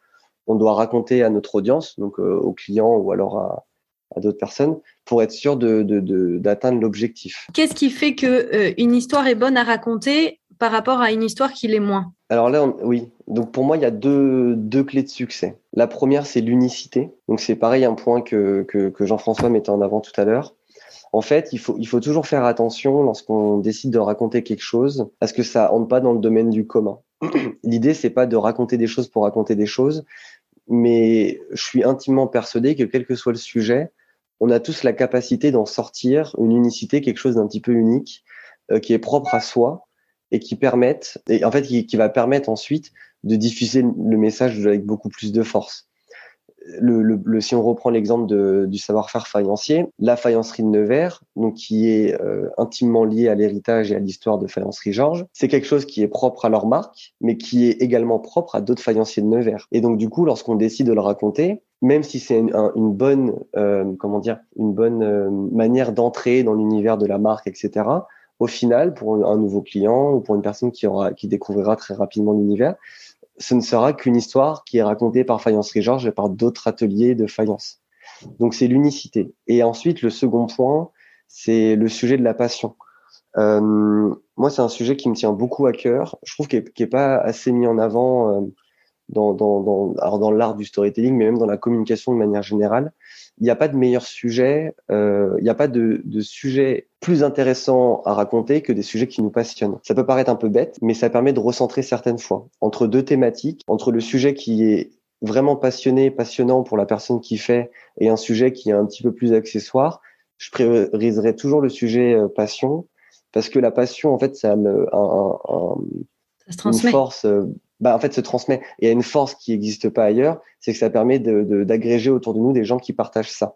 on doit raconter à notre audience, donc aux clients ou alors à, à d'autres personnes pour être sûr d'atteindre de, l'objectif. Qu'est-ce qui fait que euh, une histoire est bonne à raconter par rapport à une histoire qui l'est moins? Alors là, oui. Donc pour moi, il y a deux, deux clés de succès. La première, c'est l'unicité. Donc c'est pareil, un point que, que, que Jean-François mettait en avant tout à l'heure. En fait, il faut, toujours faire attention lorsqu'on décide de raconter quelque chose à ce que ça entre pas dans le domaine du commun. (clears throat) L'idée, c'est pas de raconter des choses pour raconter des choses, mais je suis intimement persuadé que quel que soit le sujet, on a tous la capacité d'en sortir une unicité, quelque chose d'un petit peu unique, euh, qui est propre à soi et qui permette, et en fait, qui, va permettre ensuite de diffuser le message avec beaucoup plus de force le, si on reprend l'exemple du savoir-faire faïencier, la faïencerie de Nevers, donc qui est euh, intimement liée à l'héritage et à l'histoire de faïencerie Georges, c'est quelque chose qui est propre à leur marque, mais qui est également propre à d'autres faïenciers de Nevers. Et donc du coup, lorsqu'on décide de le raconter, même si c'est une, bonne, euh, comment dire, une bonne euh, manière d'entrer dans l'univers de la marque, etc. Au final, pour un nouveau client ou pour une personne qui aura, qui découvrira très rapidement l'univers, ce ne sera qu'une histoire qui est racontée par Faïencerie Georges et par d'autres ateliers de faïence. Donc c'est l'unicité. Et ensuite, le second point, c'est le sujet de la passion. Euh, moi, c'est un sujet qui me tient beaucoup à cœur. Je trouve qu'il n'est pas assez mis en avant euh, dans, dans, dans, dans l'art du storytelling, mais même dans la communication de manière générale il n'y a pas de meilleur sujet, euh, il n'y a pas de, de, sujet plus intéressant à raconter que des sujets qui nous passionnent. Ça peut paraître un peu bête, mais ça permet de recentrer certaines fois entre deux thématiques, entre le sujet qui est vraiment passionné, passionnant pour la personne qui fait, et un sujet qui est un petit peu plus accessoire. Je prioriserai toujours le sujet euh, passion, parce que la passion, en fait, ça a un, un, une force euh, bah, en fait, se transmet. Et il y a une force qui n'existe pas ailleurs, c'est que ça permet d'agréger de, autour de nous des gens qui partagent ça.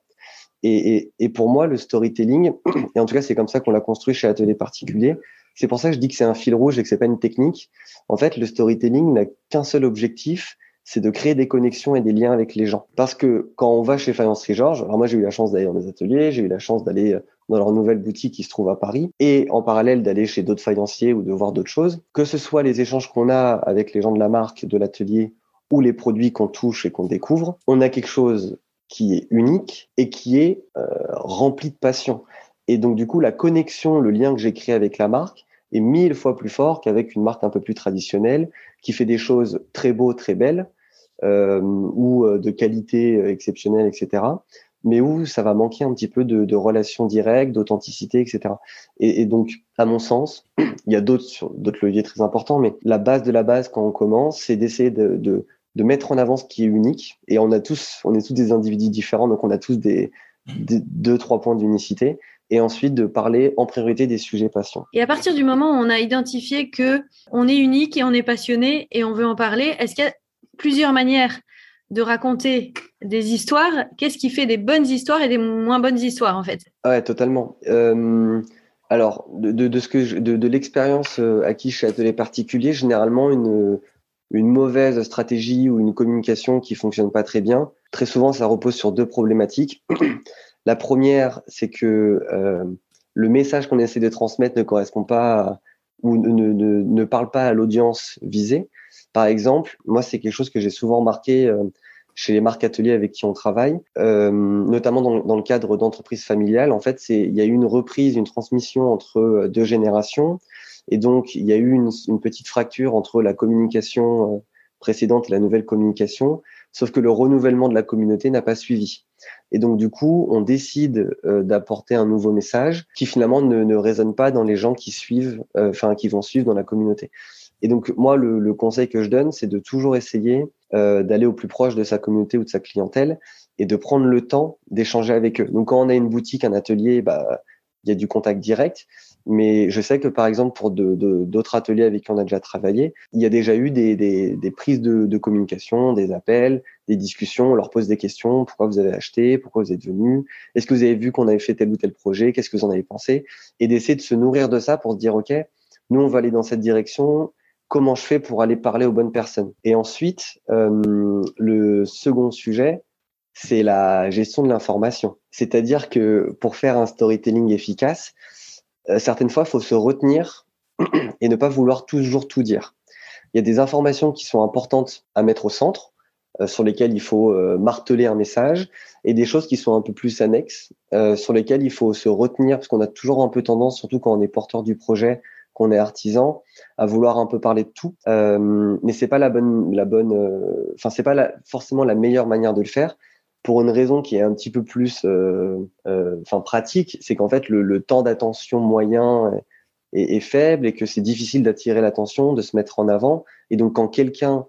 Et, et, et pour moi, le storytelling, et en tout cas, c'est comme ça qu'on l'a construit chez Atelier Particulier, c'est pour ça que je dis que c'est un fil rouge et que c'est pas une technique. En fait, le storytelling n'a qu'un seul objectif, c'est de créer des connexions et des liens avec les gens. Parce que quand on va chez Faïencerie Georges, alors moi j'ai eu la chance d'aller dans des ateliers, j'ai eu la chance d'aller dans leur nouvelle boutique qui se trouve à Paris, et en parallèle d'aller chez d'autres faïenciers ou de voir d'autres choses, que ce soit les échanges qu'on a avec les gens de la marque, de l'atelier, ou les produits qu'on touche et qu'on découvre, on a quelque chose qui est unique et qui est euh, rempli de passion. Et donc du coup, la connexion, le lien que j'ai créé avec la marque est mille fois plus fort qu'avec une marque un peu plus traditionnelle qui fait des choses très beaux, très belles, euh, ou euh, de qualité exceptionnelle, etc mais où ça va manquer un petit peu de, relations directes, d'authenticité, etc. Et, donc, à mon sens, (clears throat) il y a d'autres d'autres leviers très importants, mais la base de la base quand on commence, c'est d'essayer de, de, de, mettre en avant ce qui est unique. Et on a tous, on est tous des individus différents, donc on a tous des, des deux trois points d'unicité. Et ensuite de parler en priorité des sujets patients. Et à partir du moment où on a identifié que on est unique et on est passionné et on veut en parler, est-ce qu'il y a plusieurs manières de raconter des histoires, qu'est-ce qui fait des bonnes histoires et des moins bonnes histoires en fait? Ouais, totalement. Euh, alors, de, ce que de, l'expérience euh, acquise chez Atelier Particulier, généralement une, une mauvaise stratégie ou une communication qui fonctionne pas très bien, très souvent ça repose sur deux problématiques. (clears throat) La première, c'est que euh, le message qu'on essaie de transmettre ne correspond pas ou ne, ne, ne, parle pas à l'audience visée. Par exemple, moi, c'est quelque chose que j'ai souvent remarqué chez les marques ateliers avec qui on travaille, euh, notamment dans, le cadre d'entreprises familiales. En fait, c'est il y a eu une reprise, une transmission entre deux générations, et donc il y a eu une, petite fracture entre la communication précédente et la nouvelle communication, sauf que le renouvellement de la communauté n'a pas suivi. Et donc, du coup, on décide euh, d'apporter un nouveau message qui finalement ne, ne, résonne pas dans les gens qui suivent, euh, enfin, qui vont suivre dans la communauté. Et donc, moi, le, le conseil que je donne, c'est de toujours essayer euh, d'aller au plus proche de sa communauté ou de sa clientèle et de prendre le temps d'échanger avec eux. Donc, quand on a une boutique, un atelier, bah, il y a du contact direct. Mais je sais que par exemple pour d'autres de, ateliers avec qui on a déjà travaillé, il y a déjà eu des, des, des prises de, de, communication, des appels, des discussions. On leur pose des questions. Pourquoi vous avez acheté? Pourquoi vous êtes venu? Est-ce que vous avez vu qu'on avait fait tel ou tel projet? Qu'est-ce que vous en avez pensé? Et d'essayer de se nourrir de ça pour se dire ok, nous on va aller dans cette direction. Comment je fais pour aller parler aux bonnes personnes Et ensuite, euh, le second sujet, c'est la gestion de l'information. C'est-à-dire que pour faire un storytelling efficace, euh, certaines fois, il faut se retenir (clears throat) et ne pas vouloir toujours tout dire. Il y a des informations qui sont importantes à mettre au centre, euh, sur lesquelles il faut euh, marteler un message, et des choses qui sont un peu plus annexes, sur lesquelles il faut se retenir, parce qu'on a toujours un peu tendance, surtout quand on est porteur du projet, qu'on est artisan, à vouloir un peu parler de tout. mais c'est pas la bonne, la bonne, enfin c'est pas forcément la meilleure manière de le faire pour une raison qui est un petit peu plus euh, euh, enfin pratique, c'est qu'en fait le, temps d'attention moyen est, faible et que c'est difficile d'attirer l'attention, de se mettre en avant. Et donc quand quelqu'un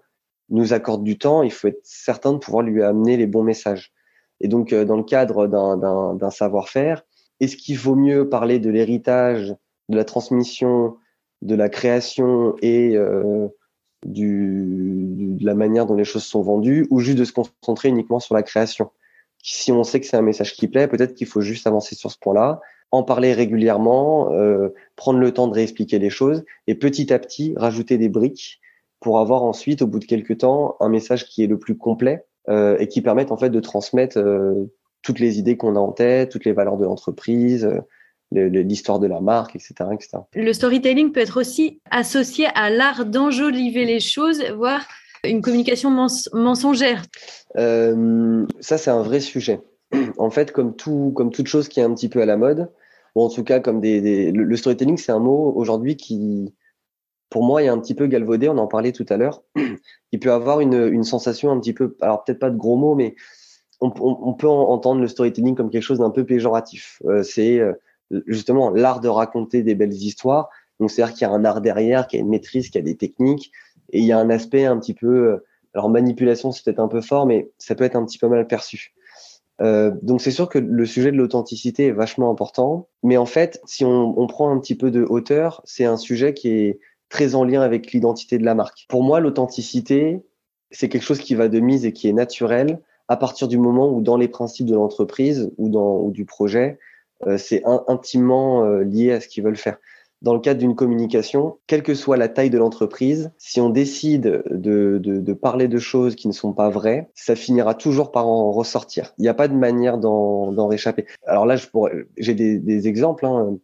nous accorde du temps, il faut être certain de pouvoir lui amener les bons messages. Et donc euh, dans le cadre d'un savoir-faire, est-ce qu'il vaut mieux parler de l'héritage, de la transmission, de la création et euh, du, de la manière dont les choses sont vendues ou juste de se concentrer uniquement sur la création. Si on sait que c'est un message qui plaît, peut-être qu'il faut juste avancer sur ce point-là, en parler régulièrement, euh, prendre le temps de réexpliquer les choses et petit à petit rajouter des briques pour avoir ensuite, au bout de quelques temps, un message qui est le plus complet euh, et qui permette en fait de transmettre euh, toutes les idées qu'on a en tête, toutes les valeurs de l'entreprise, euh, l'histoire de la marque, etc., etc. Le storytelling peut être aussi associé à l'art d'enjoliver les choses, voire une communication mensongère. Euh, ça, c'est un vrai sujet. En fait, comme, tout, comme toute chose qui est un petit peu à la mode, ou en tout cas, comme des, le, storytelling, c'est un mot aujourd'hui qui, pour moi, est un petit peu galvaudé. On en parlait tout à l'heure. Il peut avoir une, une sensation un petit peu, alors peut-être pas de gros mots, mais on, on, peut entendre le storytelling comme quelque chose d'un peu péjoratif. Euh, c'est euh, justement l'art de raconter des belles histoires. Donc c'est-à-dire qu'il y a un art derrière, qu'il y a une maîtrise, qu'il y a des techniques, et il y a un aspect un petit peu, alors manipulation c'est peut-être un peu fort, mais ça peut être un petit peu mal perçu. Euh, donc c'est sûr que le sujet de l'authenticité est vachement important, mais en fait, si on, on prend un petit peu de hauteur, c'est un sujet qui est très en lien avec l'identité de la marque. Pour moi, l'authenticité, c'est quelque chose qui va de mise et qui est naturel à partir du moment où dans les principes de l'entreprise ou dans ou du projet, c'est intimement euh, lié à ce qu'ils veulent faire dans le cadre d'une communication, quelle que soit la taille de l'entreprise, si on décide de, de, de, parler de choses qui ne sont pas vraies, ça finira toujours par en ressortir. Il n'y a pas de manière d'en réchapper. Alors là, j'ai des, des, exemples, hein,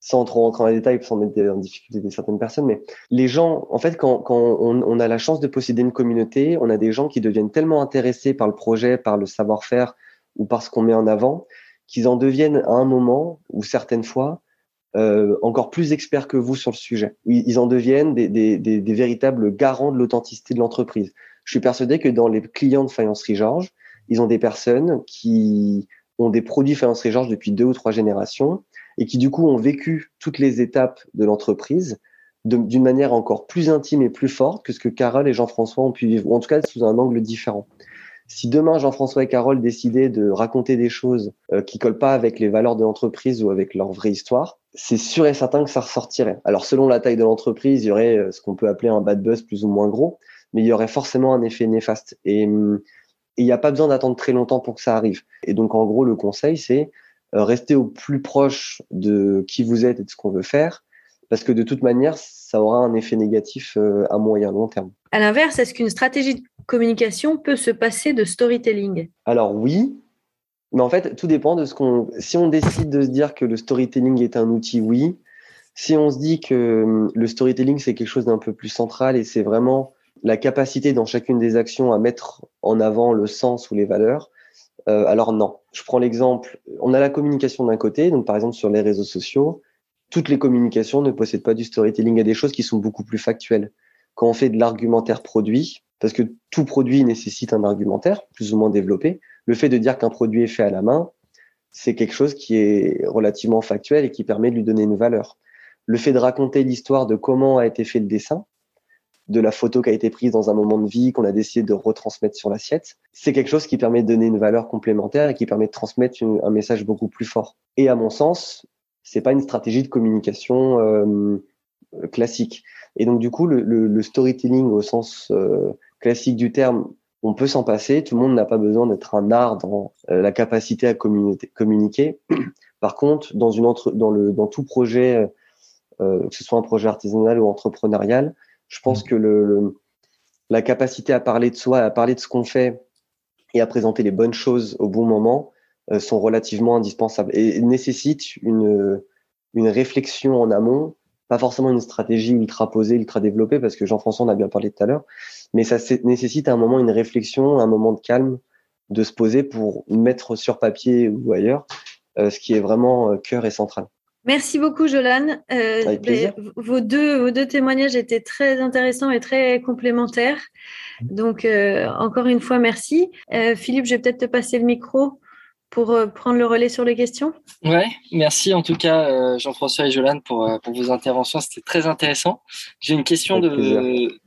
sans trop rentrer dans les détails, sans mettre en difficulté certaines personnes, mais les gens, en fait, quand, quand on, on, a la chance de posséder une communauté, on a des gens qui deviennent tellement intéressés par le projet, par le savoir-faire ou par ce qu'on met en avant, qu'ils en deviennent à un moment ou certaines fois euh, encore plus experts que vous sur le sujet. Ils en deviennent des, des, des, des véritables garants de l'authenticité de l'entreprise. Je suis persuadé que dans les clients de Faïencerie Georges, ils ont des personnes qui ont des produits Faïencerie Georges depuis deux ou trois générations et qui du coup ont vécu toutes les étapes de l'entreprise d'une manière encore plus intime et plus forte que ce que Carole et Jean-François ont pu vivre, ou en tout cas sous un angle différent. Si demain Jean-François et Carole décidaient de raconter des choses euh, qui collent pas avec les valeurs de l'entreprise ou avec leur vraie histoire, c'est sûr et certain que ça ressortirait. Alors selon la taille de l'entreprise, il y aurait euh, ce qu'on peut appeler un bad buzz plus ou moins gros, mais il y aurait forcément un effet néfaste. Et hum, il n'y a pas besoin d'attendre très longtemps pour que ça arrive. Et donc en gros, le conseil, c'est euh, rester au plus proche de qui vous êtes et de ce qu'on veut faire, parce que de toute manière, ça aura un effet négatif à moyen long terme. À l'inverse, est-ce qu'une stratégie de communication peut se passer de storytelling? Alors oui, mais en fait, tout dépend de ce qu'on. Si on décide de se dire que le storytelling est un outil, oui. Si on se dit que hum, le storytelling c'est quelque chose d'un peu plus central et c'est vraiment la capacité dans chacune des actions à mettre en avant le sens ou les valeurs, euh, alors non. Je prends l'exemple, on a la communication d'un côté, donc par exemple sur les réseaux sociaux, toutes les communications ne possèdent pas du storytelling. Il y a des choses qui sont beaucoup plus factuelles. Quand on fait de l'argumentaire produit, parce que tout produit nécessite un argumentaire plus ou moins développé, le fait de dire qu'un produit est fait à la main, c'est quelque chose qui est relativement factuel et qui permet de lui donner une valeur. Le fait de raconter l'histoire de comment a été fait le dessin, de la photo qui a été prise dans un moment de vie qu'on a décidé de retransmettre sur l'assiette, c'est quelque chose qui permet de donner une valeur complémentaire et qui permet de transmettre un message beaucoup plus fort. Et à mon sens, c'est pas une stratégie de communication euh, classique. Et donc du coup, le, le, storytelling au sens euh, classique du terme, on peut s'en passer. Tout le monde n'a pas besoin d'être un art dans euh, la capacité à communiquer. (clears throat) Par contre, dans une entre, dans le dans tout projet, que ce soit un projet artisanal ou entrepreneurial, je pense mmh. que le, la capacité à parler de soi, à parler de ce qu'on fait et à présenter les bonnes choses au bon moment euh, sont relativement indispensables et nécessitent une, une réflexion en amont, pas forcément une stratégie ultra posée, ultra développée, parce que Jean-François en a bien parlé tout à l'heure, mais ça nécessite à un moment une réflexion, un moment de calme, de se poser pour mettre sur papier ou ailleurs euh, ce qui est vraiment euh, cœur et central. Merci beaucoup, Jolan. Euh, vos, deux, vos deux témoignages étaient très intéressants et très complémentaires. Donc, euh, encore une fois, merci. Euh, Philippe, je vais peut-être te passer le micro pour euh, prendre le relais sur les questions. Ouais, merci en tout cas euh, Jean-François et Jolane pour, euh, pour vos interventions, c'était très intéressant. J'ai une question de,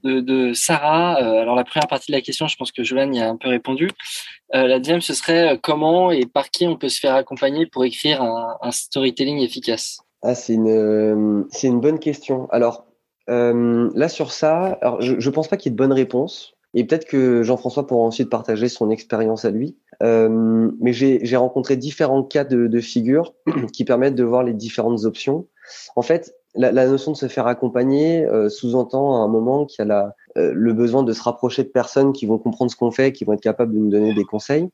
de, de, Sarah. alors la première partie de la question, je pense que Jolane y a un peu répondu. la deuxième, ce serait comment et par qui on peut se faire accompagner pour écrire un, un storytelling efficace? Ah, c'est une, c'est une bonne question. Alors là sur ça, alors, je ne pense pas qu'il y ait de bonne réponse. Et peut-être que Jean-François pourra ensuite partager son expérience à lui. Euh, mais j'ai rencontré différents cas de, de figures (clears throat) qui permettent de voir les différentes options. En fait, la, la notion de se faire accompagner euh, sous-entend à un moment qu'il y a la, euh, le besoin de se rapprocher de personnes qui vont comprendre ce qu'on fait, qui vont être capables de nous donner des conseils.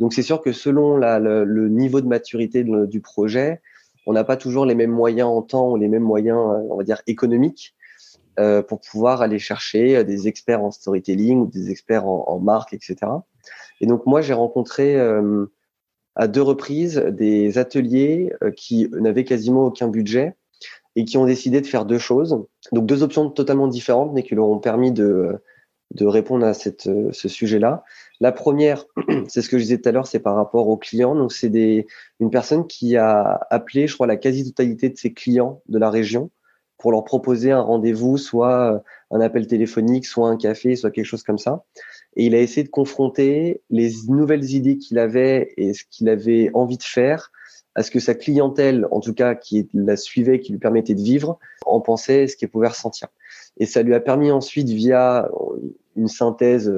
Donc c'est sûr que selon la, le, le, niveau de maturité du projet, on n'a pas toujours les mêmes moyens en temps ou les mêmes moyens, on va dire, économiques euh, pour pouvoir aller chercher euh, des experts en storytelling ou des experts en, marque, etc. Et donc moi, j'ai rencontré euh, à deux reprises des ateliers qui n'avaient quasiment aucun budget et qui ont décidé de faire deux choses. Donc deux options totalement différentes, mais qui leur ont permis de, de répondre à cette, ce sujet-là. La première, (clears throat) c'est ce que je disais tout à l'heure, c'est par rapport aux clients. Donc c'est une personne qui a appelé, je crois, la quasi-totalité de ses clients de la région pour leur proposer un rendez-vous, soit euh, un appel téléphonique, soit un café, soit quelque chose comme ça. Et il a essayé de confronter les nouvelles idées qu'il avait et ce qu'il avait envie de faire à ce que sa clientèle, en tout cas qui la suivait, qui lui permettait de vivre, en pensait, ce qu'elle pouvait ressentir. Et ça lui a permis ensuite, via une synthèse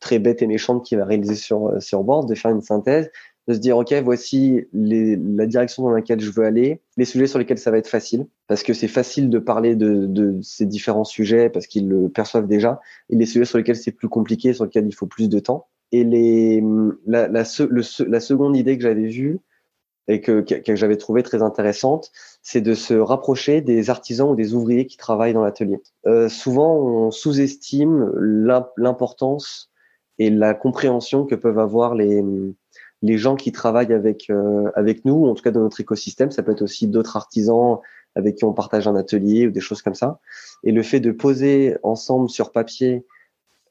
très bête et méchante qu'il va réaliser sur, sur Board, de faire une synthèse de se dire ok voici les, la direction dans laquelle je veux aller, les sujets sur lesquels ça va être facile parce que c'est facile de parler de, de, ces différents sujets parce qu'ils le perçoivent déjà et les sujets sur lesquels c'est plus compliqué sur lesquels il faut plus de temps et les la, la, le, la seconde idée que j'avais vue et que, que, j'avais trouvé très intéressante, c'est de se rapprocher des artisans ou des ouvriers qui travaillent dans l'atelier. Euh, souvent, on sous-estime l'importance et la compréhension que peuvent avoir les, les gens qui travaillent avec euh, avec nous, en tout cas dans notre écosystème, ça peut être aussi d'autres artisans avec qui on partage un atelier ou des choses comme ça. Et le fait de poser ensemble sur papier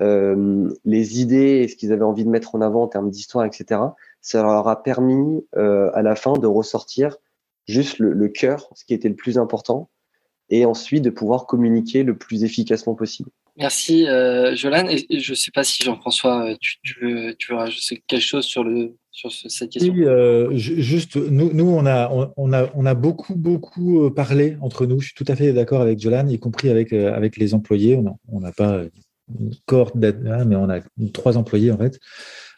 euh, les idées et ce qu'ils avaient envie de mettre en avant en termes d'histoire, etc., ça leur a permis euh, à la fin de ressortir juste le, le cœur, ce qui était le plus important, et ensuite de pouvoir communiquer le plus efficacement possible. Merci, euh, Jolane. Et je ne sais pas si Jean-François, euh, tu, tu, veux, tu quelque chose sur, le, sur cette question Oui, euh, juste, nous, on, a, on, a, on a beaucoup, beaucoup parlé entre nous. Je suis tout à fait d'accord avec Jolane, y compris avec, avec les employés. On n'a pas une cohorte, mais on a trois employés en fait.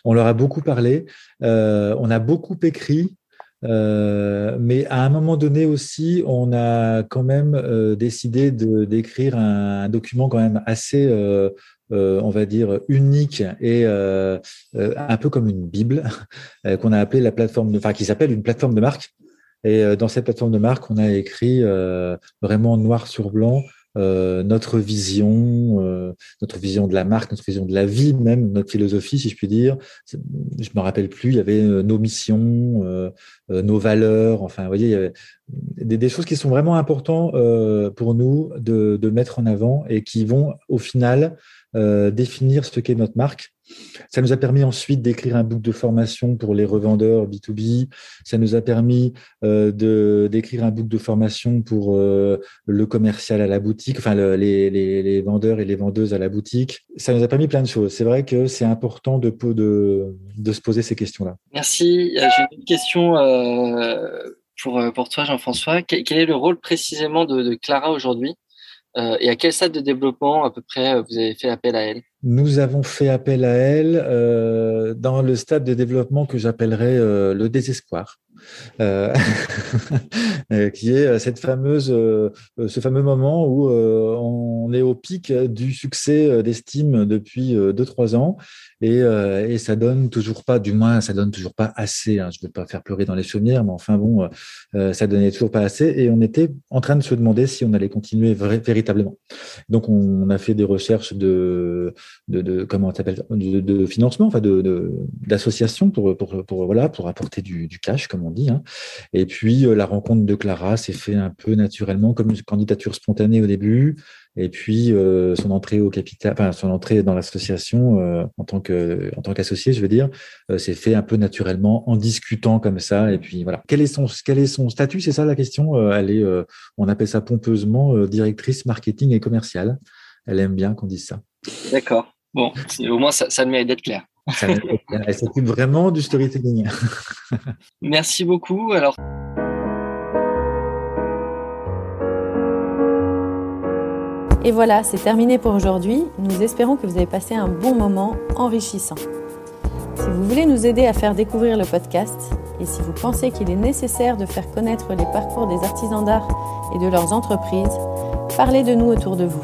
On leur a beaucoup parlé. On a beaucoup écrit. Euh, mais à un moment donné aussi, on a quand même euh, décidé d'écrire un, un, document quand même assez, euh, euh on va dire, unique et euh, un peu comme une bible (laughs) qu'on a appelé la plateforme, de, enfin qui s'appelle une plateforme de marque. Et dans cette plateforme de marque, on a écrit vraiment noir sur blanc notre vision, notre vision de la marque, notre vision de la vie même, notre philosophie, si je puis dire. Je me rappelle plus, il y avait nos missions, nos valeurs, enfin, vous voyez, il y avait des, choses qui sont vraiment importantes pour nous de, de mettre en avant et qui vont au final définir ce qu'est notre marque ça nous a permis ensuite d'écrire un book de formation pour les revendeurs B2B. Ça nous a permis euh, d'écrire un book de formation pour euh, le commercial à la boutique, enfin les, vendeurs et les vendeuses à la boutique. Ça nous a permis plein de choses. C'est vrai que c'est important de, se poser ces questions-là. Merci. Euh, j'ai une question pour, pour toi, Jean-François. Quel, est le rôle précisément de Clara aujourd'hui? Et à quel stade de développement à peu près vous avez fait appel à elle? Nous avons fait appel à elle euh, dans le stade de développement que j'appellerais euh, le désespoir. Euh, (laughs) euh, qui est cette fameuse, ce fameux moment où on est au pic du succès d'estime depuis 2-3 ans et, et, ça donne toujours pas, du moins ça donne toujours pas assez. Hein, je ne veux pas faire pleurer dans les chaumières, mais enfin bon, ça donnait toujours pas assez et on était en train de se demander si on allait continuer véritablement. Donc on a fait des recherches de de, de comment de, de, financement, enfin de d'association pour, pour, pour voilà pour apporter du, du cash comme on dit. Hein. Et puis euh, la rencontre de Clara s'est fait un peu naturellement comme une candidature spontanée au début. Et puis euh, son entrée au capital, enfin son entrée dans l'association euh, en tant que en tant qu'associé, je veux dire, s'est fait un peu naturellement en discutant comme ça. Et puis voilà. Quel est son quel est son statut C'est ça la question. elle est, on appelle ça pompeusement directrice marketing et commerciale. Elle aime bien qu'on dise ça. D'accord. Bon, (laughs) au moins, ça, ça mérite d'être clair. Elle s'occupe vraiment du storytelling. (laughs) Merci beaucoup. Alors. Et voilà, c'est terminé pour aujourd'hui. Nous espérons que vous avez passé un bon moment enrichissant. Si vous voulez nous aider à faire découvrir le podcast et si vous pensez qu'il est nécessaire de faire connaître les parcours des artisans d'art et de leurs entreprises, parlez de nous autour de vous.